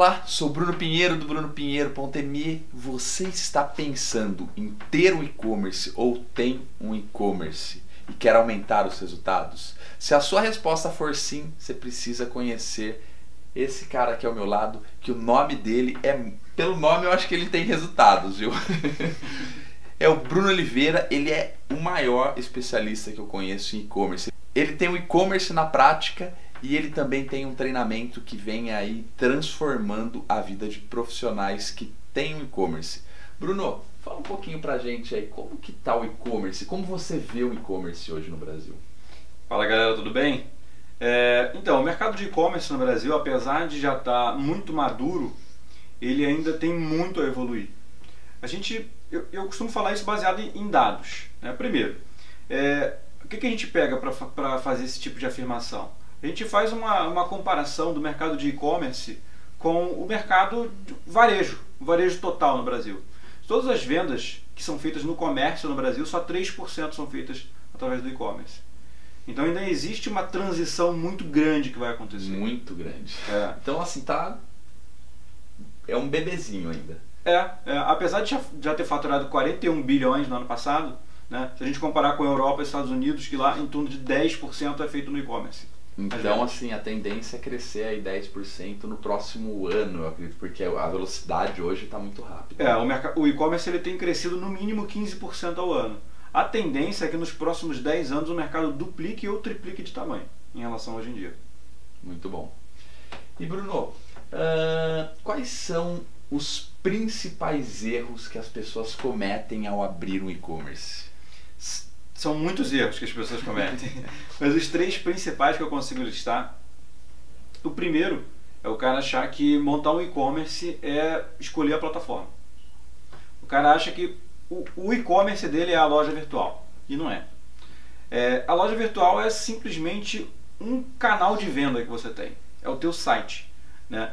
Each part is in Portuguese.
Olá, sou Bruno Pinheiro do brunopinheiro.me. Você está pensando em ter um e-commerce ou tem um e-commerce e quer aumentar os resultados? Se a sua resposta for sim, você precisa conhecer esse cara aqui ao meu lado, que o nome dele é. Pelo nome eu acho que ele tem resultados, viu? é o Bruno Oliveira, ele é o maior especialista que eu conheço em e-commerce. Ele tem o e-commerce na prática e ele também tem um treinamento que vem aí transformando a vida de profissionais que têm o e-commerce. Bruno, fala um pouquinho pra gente aí, como que tá o e-commerce? Como você vê o e-commerce hoje no Brasil? Fala galera, tudo bem? É, então, o mercado de e-commerce no Brasil, apesar de já estar tá muito maduro, ele ainda tem muito a evoluir. A gente, eu, eu costumo falar isso baseado em, dados. Né? Primeiro, é, o que, que a gente pega para fazer esse tipo de afirmação? A gente faz uma, uma comparação do mercado de e-commerce com o mercado varejo, o varejo total no Brasil. Todas as vendas que são feitas no comércio no Brasil, só 3% são feitas através do e-commerce. Então ainda existe uma transição muito grande que vai acontecer. Muito grande. É. Então assim, tá. É um bebezinho ainda. É, é apesar de já, ter faturado 41 bilhões no ano passado, né, se a gente comparar com a Europa e Estados Unidos, que lá em torno de 10% é feito no e-commerce. Então, assim, a tendência é crescer aí 10% no próximo ano, eu acredito, porque a velocidade hoje está muito rápida. É, o, o e-commerce ele tem crescido no mínimo 15% ao ano. A tendência é que nos próximos 10 anos o mercado duplique ou triplique de tamanho em relação a hoje em dia. Muito bom. E Bruno, uh, quais são os principais erros que as pessoas cometem ao abrir um e-commerce? São muitos erros que as pessoas cometem, mas os três principais que eu consigo listar. O primeiro é o cara achar que montar um e-commerce é escolher a plataforma. O cara acha que o, e-commerce dele é a loja virtual. E não é. é. A loja virtual é simplesmente um canal de venda que você tem. É o teu site. Né?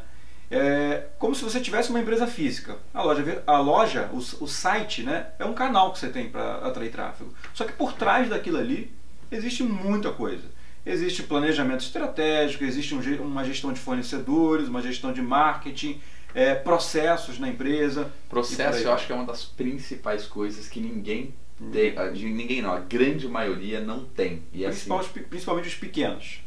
É como se você tivesse uma empresa física. A loja, a loja o, o site, né, é um canal que você tem para atrair tráfego. Só que por trás daquilo ali existe muita coisa. Existe planejamento estratégico, existe um, uma gestão de fornecedores, uma gestão de marketing, é, processos na empresa. Processo eu acho que é uma das principais coisas que ninguém tem, ninguém não, a grande maioria não tem. E é Principal, assim, principalmente os pequenos.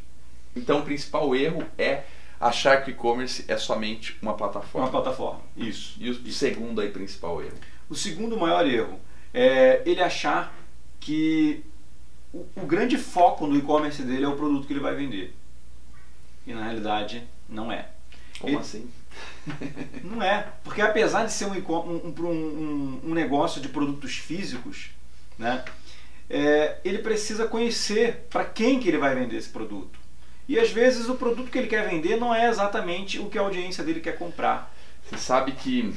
Então o principal erro é achar que o e-commerce é somente uma plataforma. Uma plataforma, isso. E o isso. segundo aí principal erro? O segundo maior erro é ele achar que o, o grande foco no e-commerce dele é o produto que ele vai vender. E na realidade não é. Como ele, assim? Não é, porque apesar de ser um, um, um, um negócio de produtos físicos, né, é, ele precisa conhecer para quem que ele vai vender esse produto. E às vezes o produto que ele quer vender não é exatamente o que a audiência dele quer comprar. Você sabe que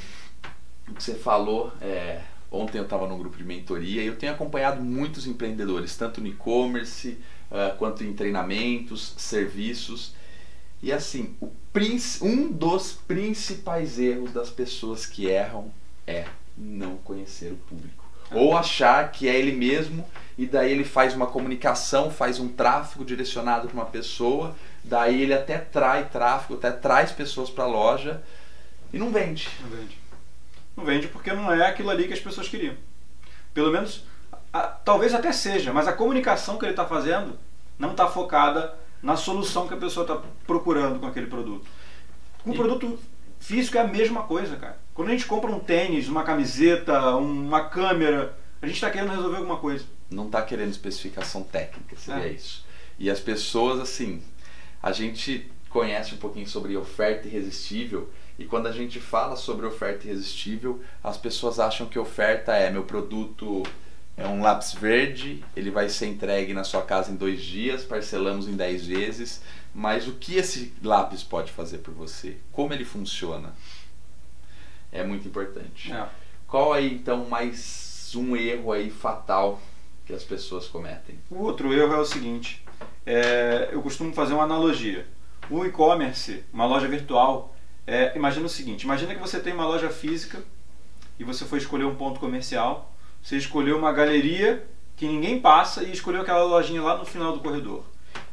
o que você falou, é, ontem eu estava num grupo de mentoria e eu tenho acompanhado muitos empreendedores, tanto no e-commerce uh, quanto em treinamentos, serviços. E assim, um dos principais erros das pessoas que erram é não conhecer o público. Ou achar que é ele mesmo e daí ele faz uma comunicação, faz um tráfego direcionado para uma pessoa, daí ele até trai tráfego, até traz pessoas para a loja e não vende. Não vende. Não vende porque não é aquilo ali que as pessoas queriam. Pelo menos, a, talvez até seja, mas a comunicação que ele está fazendo não está focada na solução que a pessoa está procurando com aquele produto. Com o produto físico é a mesma coisa, cara. Quando a gente compra um tênis, uma camiseta, uma câmera, a gente está querendo resolver alguma coisa. Não está querendo especificação técnica, seria é. isso. E as pessoas, assim, a gente conhece um pouquinho sobre oferta irresistível e quando a gente fala sobre oferta irresistível, as pessoas acham que oferta é meu produto é um lápis verde, ele vai ser entregue na sua casa em dois dias, parcelamos em dez vezes. Mas o que esse lápis pode fazer por você? Como ele funciona? É muito importante. É. Qual aí então mais um erro aí fatal que as pessoas cometem? O outro erro é o seguinte: é, eu costumo fazer uma analogia. O e-commerce, uma loja virtual, é, imagina o seguinte: imagina que você tem uma loja física e você foi escolher um ponto comercial você escolheu uma galeria que ninguém passa e escolheu aquela lojinha lá no final do corredor.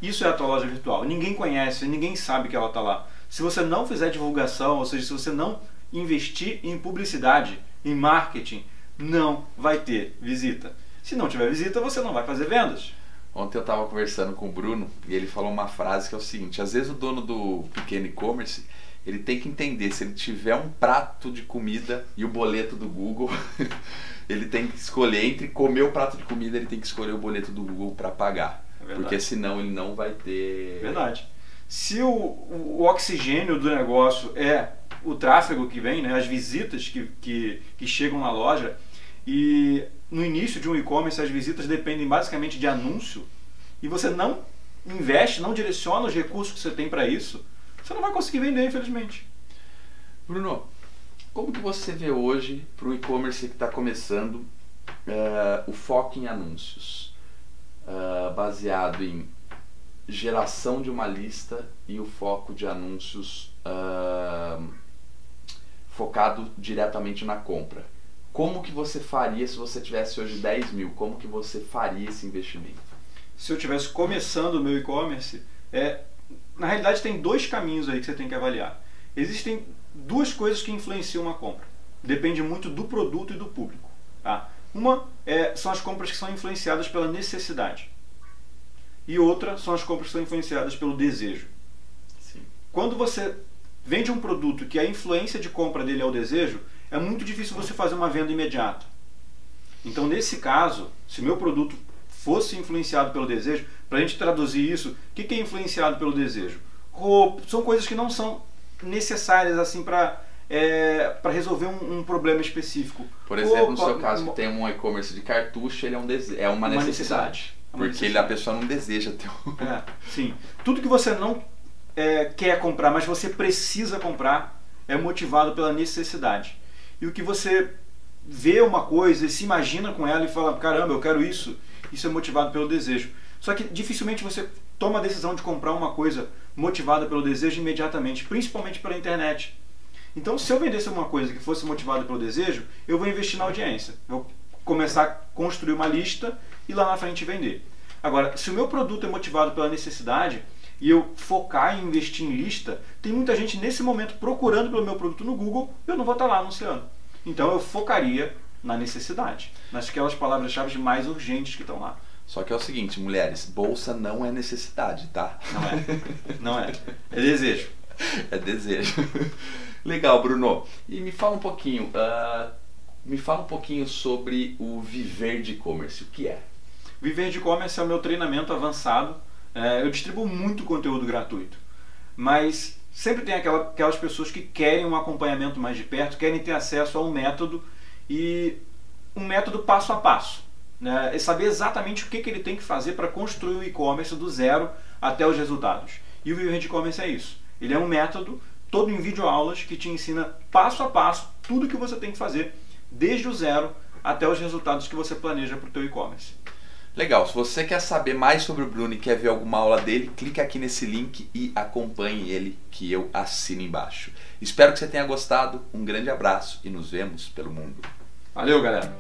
Isso é a tua loja virtual. Ninguém conhece, ninguém sabe que ela está lá. Se você não fizer divulgação, ou seja, se você não investir em publicidade, em marketing, não vai ter visita. Se não tiver visita, você não vai fazer vendas. Ontem eu estava conversando com o Bruno e ele falou uma frase que é o seguinte: às vezes o dono do pequeno e-commerce ele tem que entender se ele tiver um prato de comida e o boleto do Google, ele tem que escolher entre comer o prato de comida, ele tem que escolher o boleto do Google para pagar, é porque senão ele não vai ter. Verdade. Se o, o, oxigênio do negócio é o tráfego que vem, né, as visitas que, que, que chegam na loja e no início de um e-commerce as visitas dependem basicamente de anúncio e você não investe, não direciona os recursos que você tem para isso, você não vai conseguir vender, infelizmente. Bruno, como que você vê hoje para o e-commerce que está começando uh, o foco em anúncios, uh, baseado em geração de uma lista e o foco de anúncios uh, focado diretamente na compra? Como que você faria se você tivesse hoje 10 mil? Como que você faria esse investimento? Se eu tivesse começando o meu e-commerce, é, na realidade tem dois caminhos aí que você tem que avaliar. Existem duas coisas que influenciam uma compra. Depende muito do produto e do público. Tá? Uma é, são as compras que são influenciadas pela necessidade. E outra são as compras que são influenciadas pelo desejo. Sim. Quando você vende um produto que a influência de compra dele é o desejo, é muito difícil você fazer uma venda imediata. Então, nesse caso, se meu produto fosse influenciado pelo desejo, para a gente traduzir isso, o que, que é influenciado pelo desejo? Roupa, são coisas que não são necessárias assim para é, para resolver um, um, problema específico. Por exemplo, Opa, no seu caso, que tem um e-commerce de cartucho, ele é, um dese é uma, uma necessidade. necessidade. Porque necessidade. a pessoa não deseja ter um. É, sim. Tudo que você não é, quer comprar, mas você precisa comprar, é motivado pela necessidade e o que você vê uma coisa e se imagina com ela e fala, caramba, eu quero isso, isso é motivado pelo desejo. Só que dificilmente você toma a decisão de comprar uma coisa motivada pelo desejo imediatamente, principalmente pela internet. Então, se eu vendesse uma coisa que fosse motivada pelo desejo, eu vou investir na audiência. Vou começar a construir uma lista e lá na frente vender. Agora, se o meu produto é motivado pela necessidade e eu focar em investir em lista, tem muita gente nesse momento procurando pelo meu produto no Google eu não vou estar lá anunciando. Então eu focaria na necessidade, nas aquelas palavras-chave mais urgentes que estão lá. Só que é o seguinte, mulheres, bolsa não é necessidade, tá? Não é. Não é. É desejo. É desejo. Legal, Bruno. E me fala um pouquinho, uh, me fala um pouquinho sobre o viver de e-commerce. O que é? Viver de e-commerce é o meu treinamento avançado é, eu distribuo muito conteúdo gratuito, mas sempre tem aquela, aquelas pessoas que querem um acompanhamento mais de perto, querem ter acesso a um método e um método passo a passo. Né? E saber exatamente o que, que ele tem que fazer para construir o e-commerce do zero até os resultados. E o Viver de E-Commerce é isso. Ele é um método todo em videoaulas que te ensina passo a passo tudo o que você tem que fazer desde o zero até os resultados que você planeja para o teu e-commerce. Legal, se você quer saber mais sobre o Bruno e quer ver alguma aula dele, clique aqui nesse link e acompanhe ele que eu assino embaixo. Espero que você tenha gostado, um grande abraço e nos vemos pelo mundo. Valeu, galera!